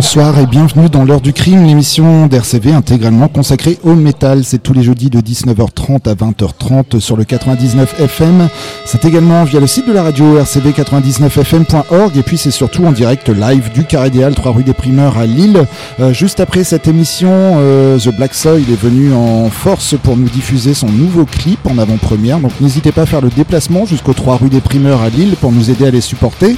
Bonsoir et bienvenue dans l'heure du crime, l'émission d'RCV intégralement consacrée au métal. C'est tous les jeudis de 19h30 à 20h30 sur le 99 FM. C'est également via le site de la radio rcv99fm.org et puis c'est surtout en direct live du Carré des 3 rue des Primeurs à Lille. Euh, juste après cette émission, euh, The Black Soil est venu en force pour nous diffuser son nouveau clip en avant-première. Donc n'hésitez pas à faire le déplacement jusqu'au 3 rue des Primeurs à Lille pour nous aider à les supporter.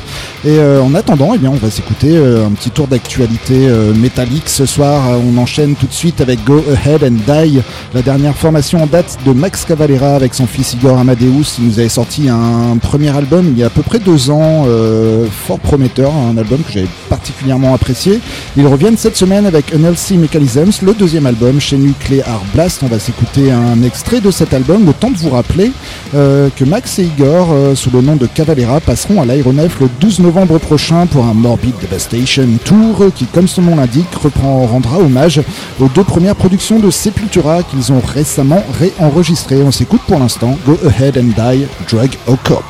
Et euh, en attendant, eh bien, on va s'écouter un petit tour d'actualité euh, métallique. Ce soir, euh, on enchaîne tout de suite avec Go Ahead and Die, la dernière formation en date de Max Cavalera avec son fils Igor Amadeus. Il nous avait sorti un premier album il y a à peu près deux ans, euh, fort prometteur, un album que j'avais particulièrement apprécié. Ils reviennent cette semaine avec Unhealthy Mechanisms, le deuxième album chez Nuclear Blast. On va s'écouter un extrait de cet album, le temps de vous rappeler que Max et Igor, sous le nom de Cavalera, passeront à l'Aéronef le 12 novembre prochain pour un Morbid Devastation Tour qui, comme son nom l'indique, reprend, rendra hommage aux deux premières productions de Sepultura qu'ils ont récemment réenregistrées. On s'écoute pour l'instant Go Ahead and Die, Drug O Cop.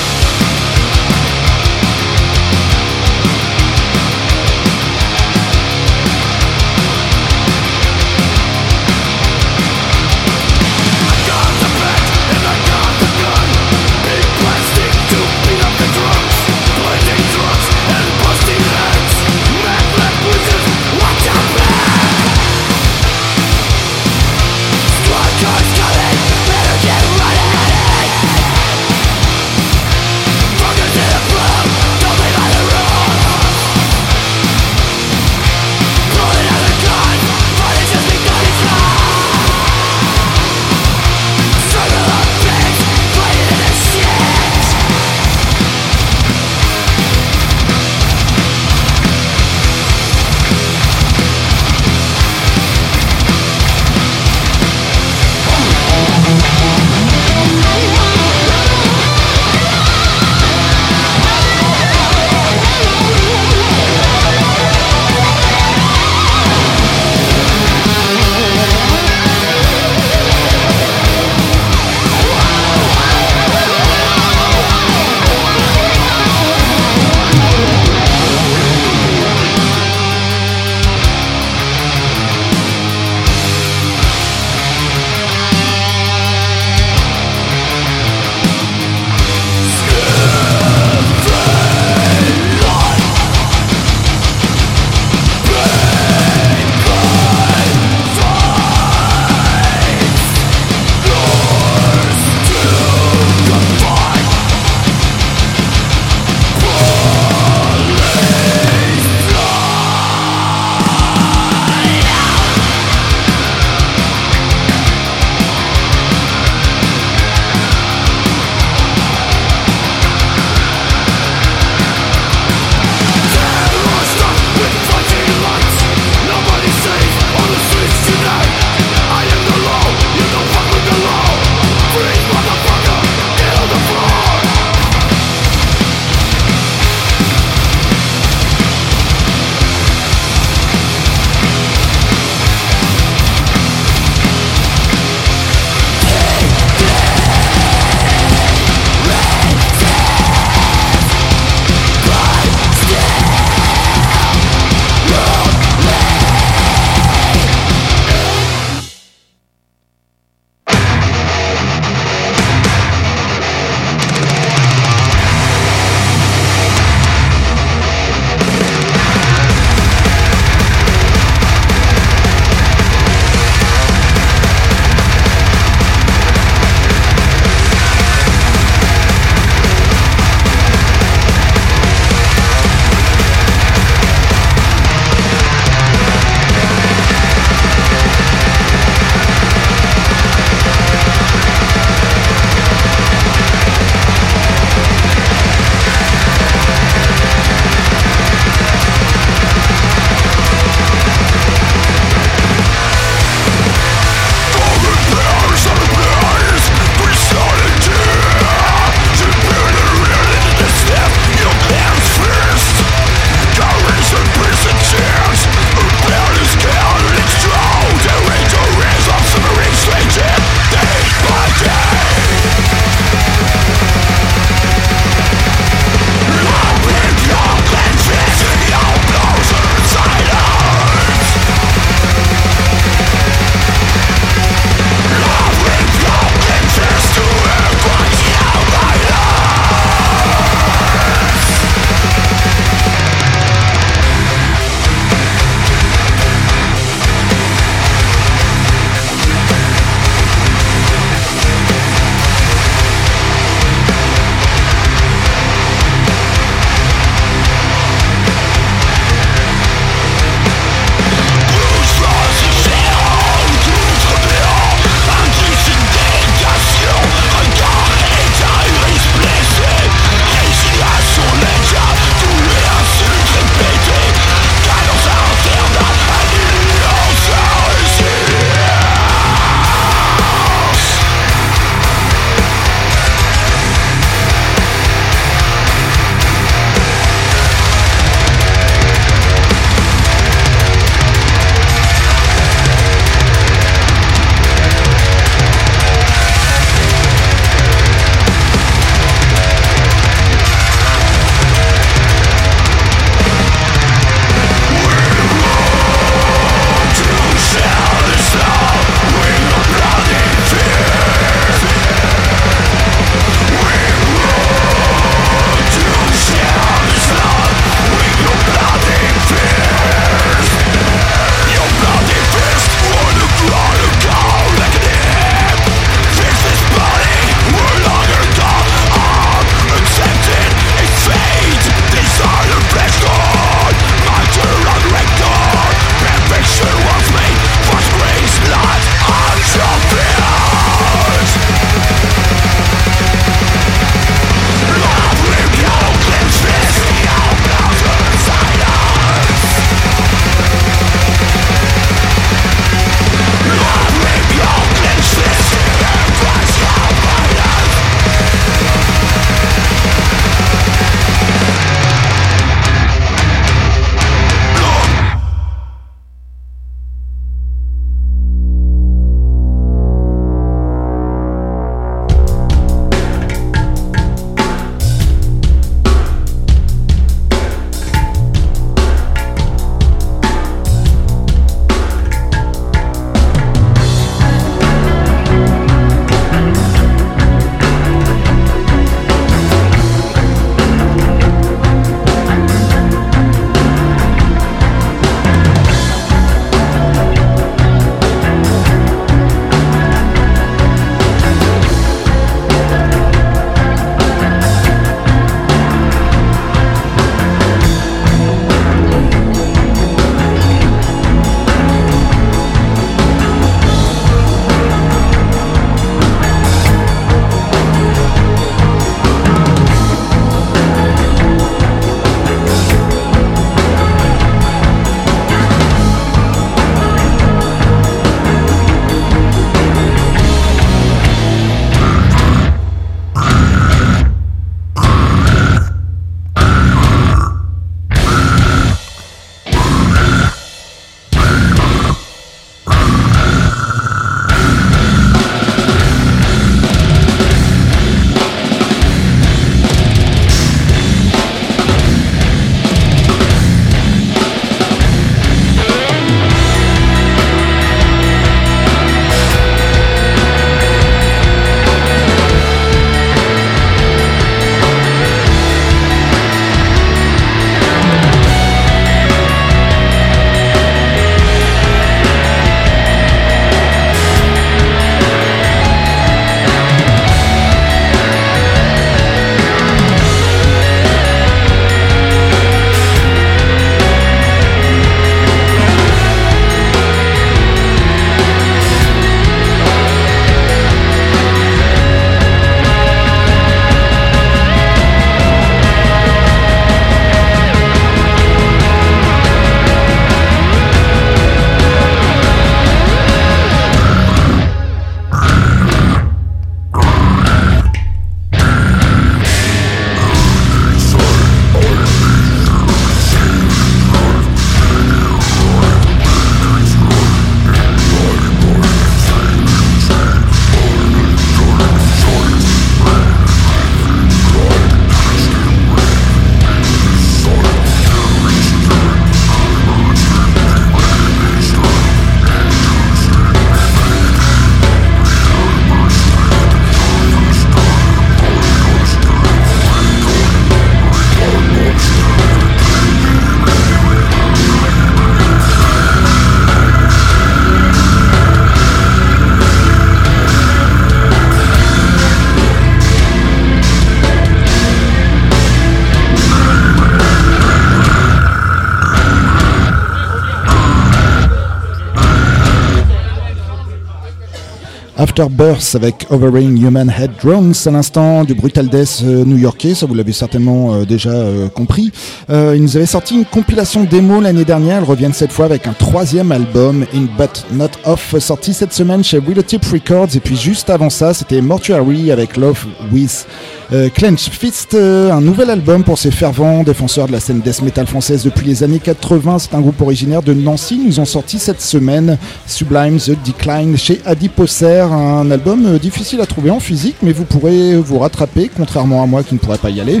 Afterbirth avec Overing Human Head Drones à l'instant du Brutal Death euh, new-yorkais, ça vous l'avez certainement euh, déjà euh, compris. ils nous avaient sorti une compilation démo l'année dernière, ils reviennent cette fois avec un troisième album, In But Not Off, sorti cette semaine chez Willowtip Records et puis juste avant ça c'était Mortuary avec Love With euh, Clench Fist, euh, un nouvel album pour ces fervents défenseurs de la scène death metal française depuis les années 80. C'est un groupe originaire de Nancy. Ils nous ont sorti cette semaine Sublime The Decline chez Adiposer, un album euh, difficile à trouver en physique, mais vous pourrez vous rattraper, contrairement à moi qui ne pourrais pas y aller.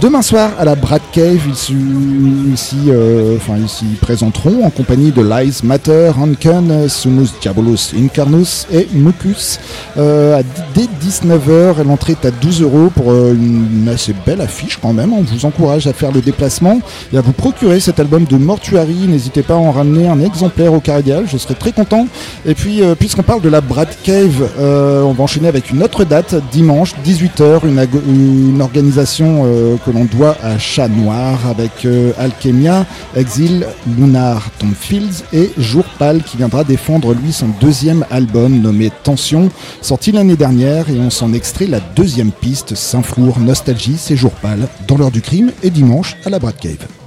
demain soir à la Brad Cave, enfin, ils présenteront en compagnie de Lies Matter, Hanken, Sumus Diabolus Incarnus et Mucus. dès 19h, l'entrée est à 12 euros pour euh, une assez belle affiche quand même. On vous encourage à faire le déplacement et à vous procurer cet album de Mortuary. N'hésitez pas à en ramener un exemplaire au Caridial, je serai très content. Et puis, euh, puisqu'on parle de la Brad Cave, euh, on va enchaîner avec une autre date, dimanche, 18h, une, organisation que l'on doit à Chat Noir avec Alchemia, Exil, Lunar, Tom Fields et Jour Pâle qui viendra défendre lui son deuxième album nommé Tension, sorti l'année dernière et on s'en extrait la deuxième piste Saint-Flour, Nostalgie, Séjour Pâle, dans l'heure du crime et dimanche à la Brad Cave.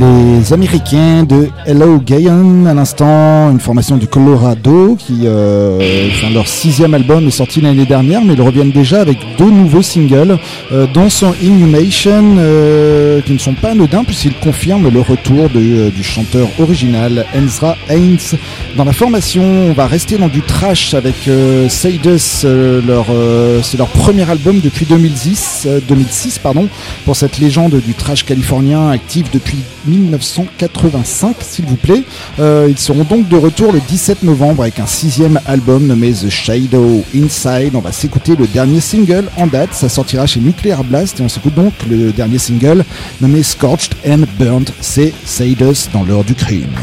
the Les Américains de Hello Gayan, à l'instant, une formation du Colorado qui, euh, leur sixième album est sorti l'année dernière, mais ils reviennent déjà avec deux nouveaux singles, euh, dont son Inhumation, euh, qui ne sont pas anodins puisqu'ils confirment le retour euh, du chanteur original Ezra Haynes dans la formation. On va rester dans du trash avec euh, Seidus, leur, c'est leur premier album depuis 2010, 2006 pardon, pour cette légende du trash californien active depuis 1985, s'il vous plaît. Euh, ils seront donc de retour le 17 novembre avec un sixième album nommé The Shadow Inside. On va s'écouter le dernier single en date. Ça sortira chez Nuclear Blast et on s'écoute donc le dernier single nommé Scorched and Burnt. C'est Sadus dans l'heure du crime.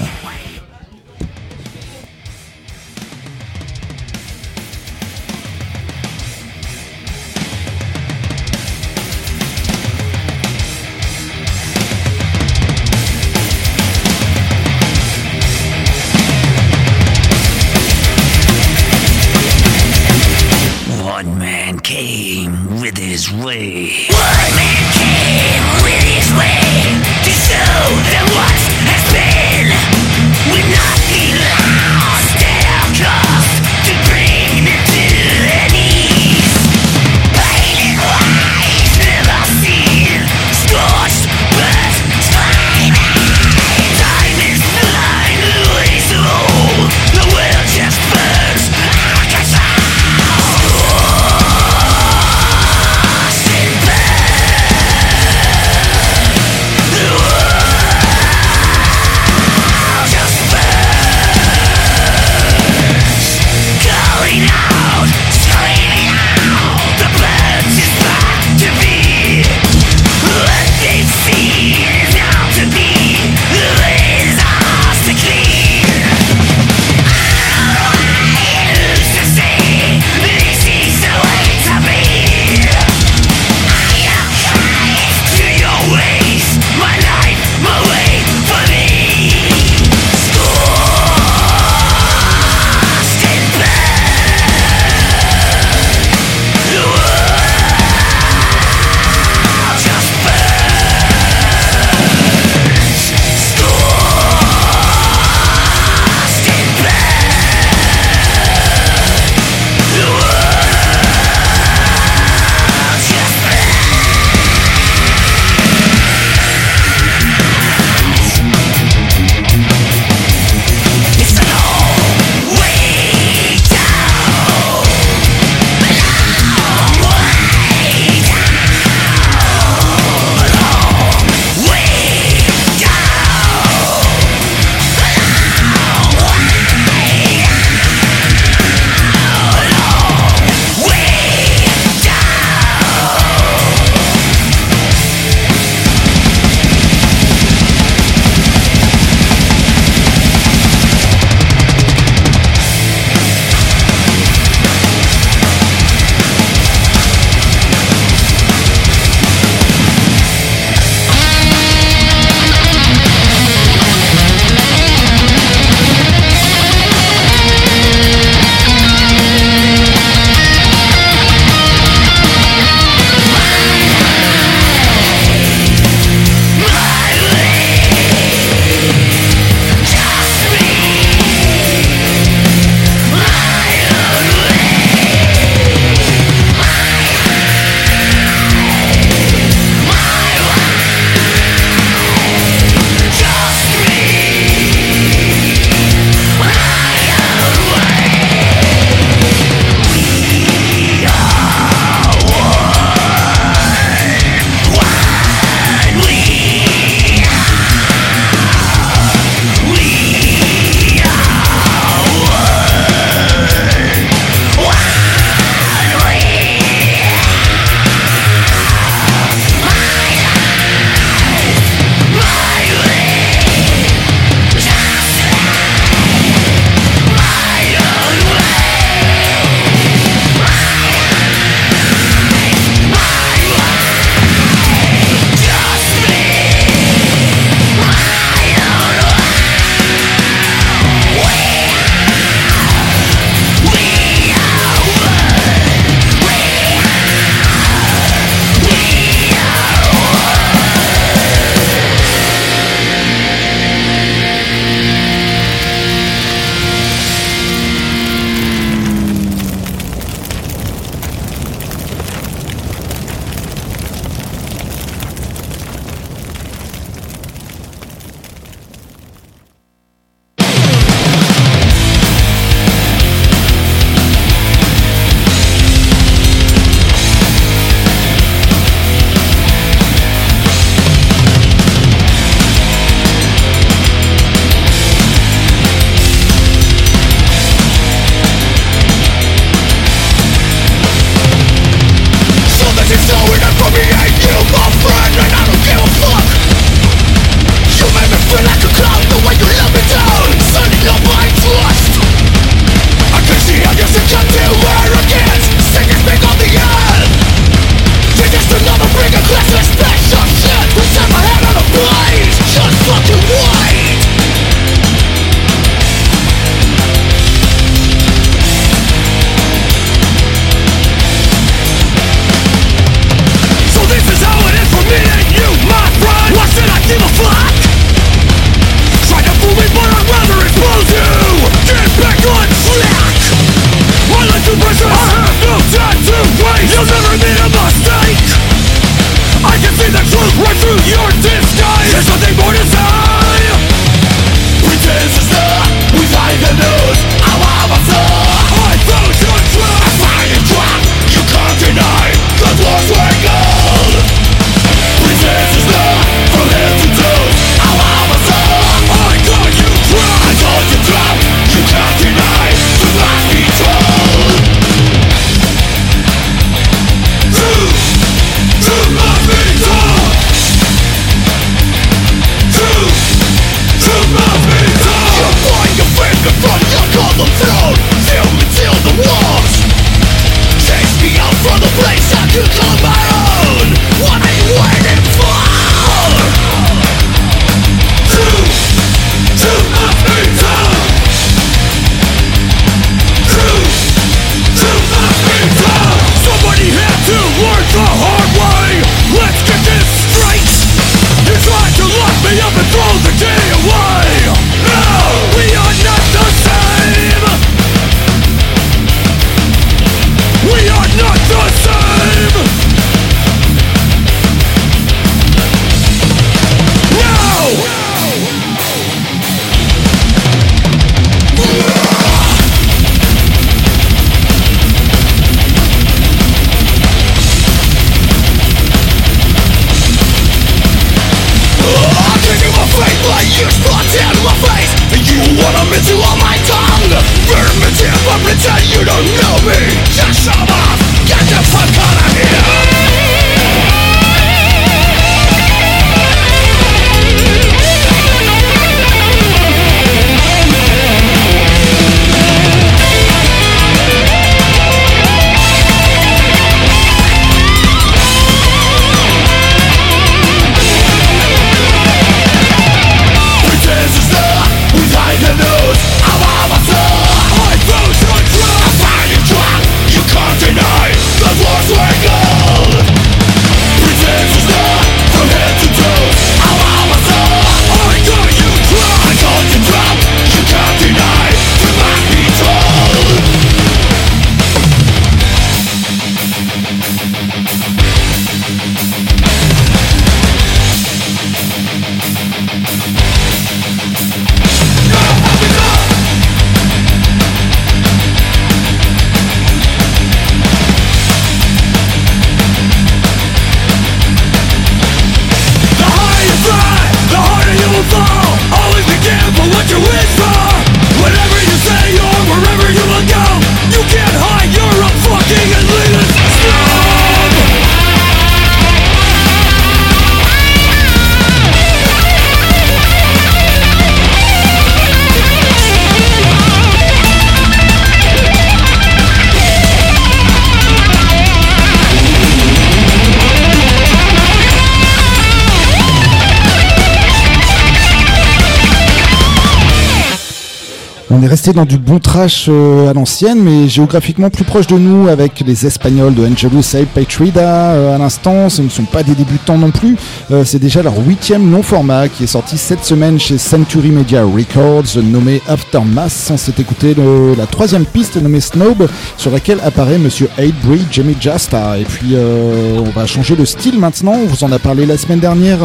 Dans du bon trash euh, à l'ancienne, mais géographiquement plus proche de nous avec les Espagnols de Angelus et Patrida euh, à l'instant. Ce ne sont pas des débutants non plus. Euh, c'est déjà leur huitième long format qui est sorti cette semaine chez Century Media Records, nommé Aftermath. On s'est écouté la troisième piste nommée Snob, sur laquelle apparaît Monsieur Aidbury, Jimmy Jasta. Et puis on va changer de style maintenant. On vous en a parlé la semaine dernière.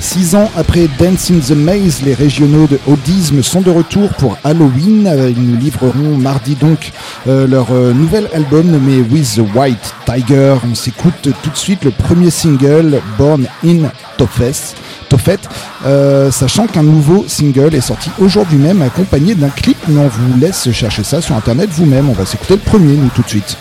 Six ans après Dance in the Maze, les régionaux de Audisme sont de retour pour Halloween. Euh, ils nous livreront mardi donc euh, leur euh, nouvel album nommé With the White Tiger. On s'écoute tout de suite le premier single Born in Tofes. Tofet, sachant qu'un nouveau single est sorti aujourd'hui même accompagné d'un clip, mais on vous laisse chercher ça sur internet vous-même. On va s'écouter le premier, nous, tout de suite.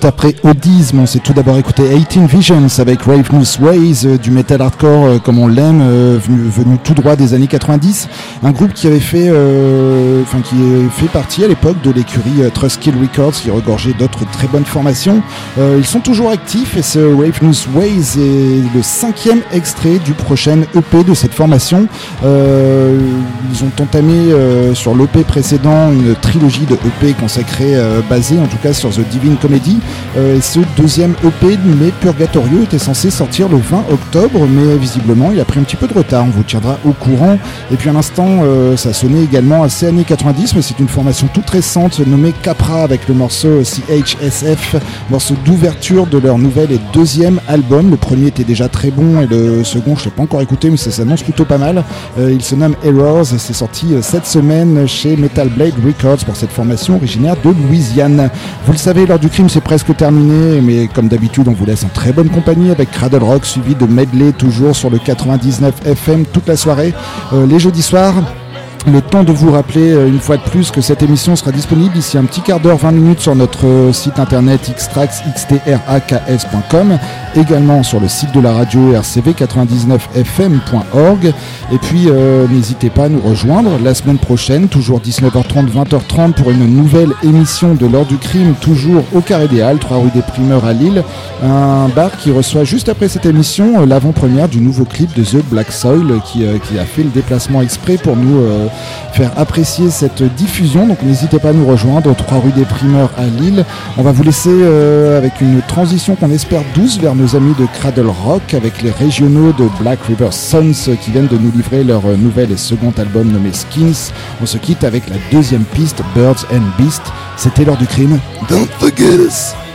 Juste après Audisme, on s'est tout d'abord écouté 18 Visions avec Ravenous Ways, euh, du metal hardcore euh, comme on l'aime, euh, venu, tout droit des années 90. Un groupe qui avait fait, enfin qui fait partie à l'époque de l'écurie Trustkill Records, qui regorgeait d'autres très bonnes formations. ils sont toujours actifs et ce Ravenous Ways est le cinquième extrait du prochain EP de cette formation. ils ont entamé sur l'EP précédent une trilogie de EP consacrée, basée en tout cas sur The Divine Comedy. Et ce deuxième EP, mais Purgatorio, était censé sortir le 20 octobre, mais visiblement il a pris un petit peu de retard. On vous tiendra au courant. Et puis à l'instant, euh, ça sonnait également assez années 90, mais c'est une formation toute récente nommée Capra avec le morceau CHSF, morceau d'ouverture de leur nouvel et deuxième album. Le premier était déjà très bon et le second, je ne l'ai pas encore écouté, mais ça s'annonce plutôt pas mal. Euh, il se nomme Errors et c'est sorti euh, cette semaine chez Metal Blade Records pour cette formation originaire de Louisiane. Vous le savez, l'heure du crime c'est presque terminé, mais comme d'habitude, on vous laisse en très bonne compagnie avec Cradle Rock suivi de medley toujours sur le 99 FM toute la soirée. Euh, les jeudis soirs, le temps de vous rappeler euh, une fois de plus que cette émission sera disponible ici un petit quart d'heure, 20 minutes sur notre euh, site internet xtrax.com, également sur le site de la radio rcv99fm.org. Et puis euh, n'hésitez pas à nous rejoindre la semaine prochaine, toujours 19h30, 20h30 pour une nouvelle émission de l'heure du crime, toujours au Carré des Halles, 3 rue des Primeurs à Lille. Un bar qui reçoit juste après cette émission l'avant-première du nouveau clip de The Black Soil qui, qui, a fait le déplacement exprès pour nous faire apprécier cette diffusion. Donc n'hésitez pas à nous rejoindre, 3 rue des Primeurs à Lille. On va vous laisser euh, avec une transition qu'on espère douce vers nos amis de Cradle Rock avec les régionaux de Black River Sons qui viennent de nous livrer leur nouvel et second album nommé Skins. On se quitte avec la deuxième piste, Birds and Beasts. C'était l'heure du crime. Don't forget.